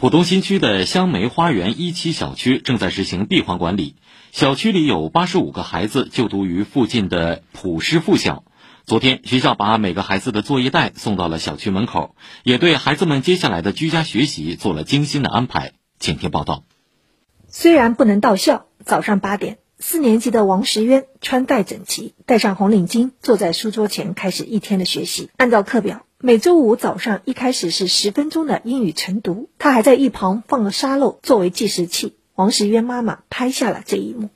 浦东新区的香梅花园一期小区正在实行闭环管理，小区里有八十五个孩子就读于附近的普师附小。昨天，学校把每个孩子的作业袋送到了小区门口，也对孩子们接下来的居家学习做了精心的安排。请听报道。虽然不能到校，早上八点，四年级的王石渊穿戴整齐，戴上红领巾，坐在书桌前开始一天的学习。按照课表。每周五早上一开始是十分钟的英语晨读，他还在一旁放了沙漏作为计时器。王石渊妈妈拍下了这一幕。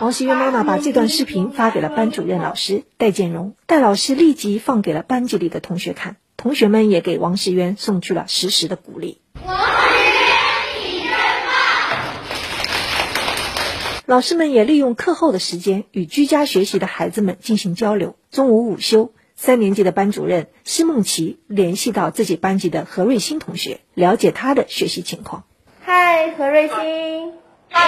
王石渊妈妈把这段视频发给了班主任老师戴建荣，戴老师立即放给了班级里的同学看，同学们也给王石渊送去了实时的鼓励。老师们也利用课后的时间与居家学习的孩子们进行交流。中午午休，三年级的班主任施梦琪联系到自己班级的何瑞欣同学，了解他的学习情况。嗨，何瑞欣。嗨。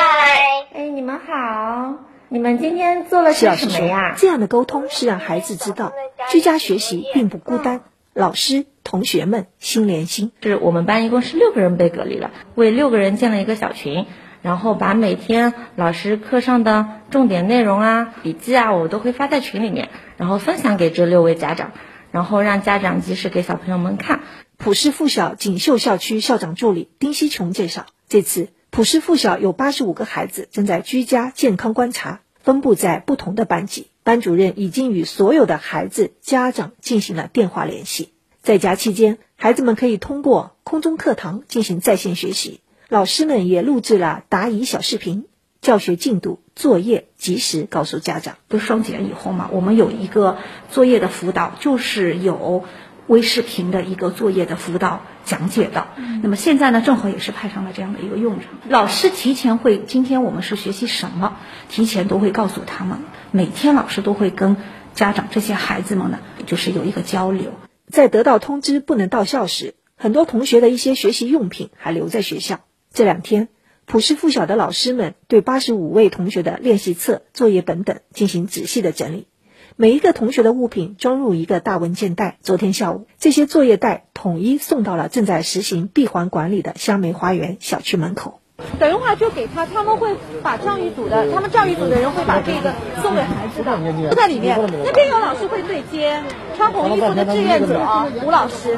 哎，你们好。你们今天做了些什么呀？这样的沟通是让孩子知道，居家学习并不孤单，老师、同学们心连心。是我们班一共是六个人被隔离了，为六个人建了一个小群。然后把每天老师课上的重点内容啊、笔记啊，我都会发在群里面，然后分享给这六位家长，然后让家长及时给小朋友们看。普师附小锦绣校区校长助理丁希琼介绍，这次普师附小有八十五个孩子正在居家健康观察，分布在不同的班级，班主任已经与所有的孩子家长进行了电话联系。在家期间，孩子们可以通过空中课堂进行在线学习。老师们也录制了答疑小视频，教学进度、作业及时告诉家长。不是双减以后嘛，我们有一个作业的辅导，就是有微视频的一个作业的辅导讲解的。那么现在呢，正好也是派上了这样的一个用场。老师提前会，今天我们是学习什么，提前都会告诉他们。每天老师都会跟家长这些孩子们呢，就是有一个交流。在得到通知不能到校时，很多同学的一些学习用品还留在学校。这两天，普师附小的老师们对八十五位同学的练习册、作业本等进行仔细的整理，每一个同学的物品装入一个大文件袋。昨天下午，这些作业袋统一送到了正在实行闭环管理的香梅花园小区门口。等一会儿就给他，他们会把教育组的，他们教育组的人会把这个送给孩子的，都在里面。那边有老师会对接，穿红衣服的志愿者吴老师。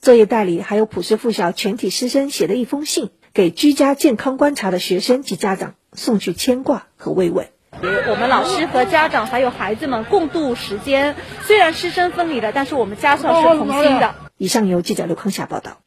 作业袋里还有普师附小全体师生写的一封信。给居家健康观察的学生及家长送去牵挂和慰问。我们老师和家长还有孩子们共度时间，虽然师生分离了，但是我们家校是同心的。以上由记者刘康霞报道。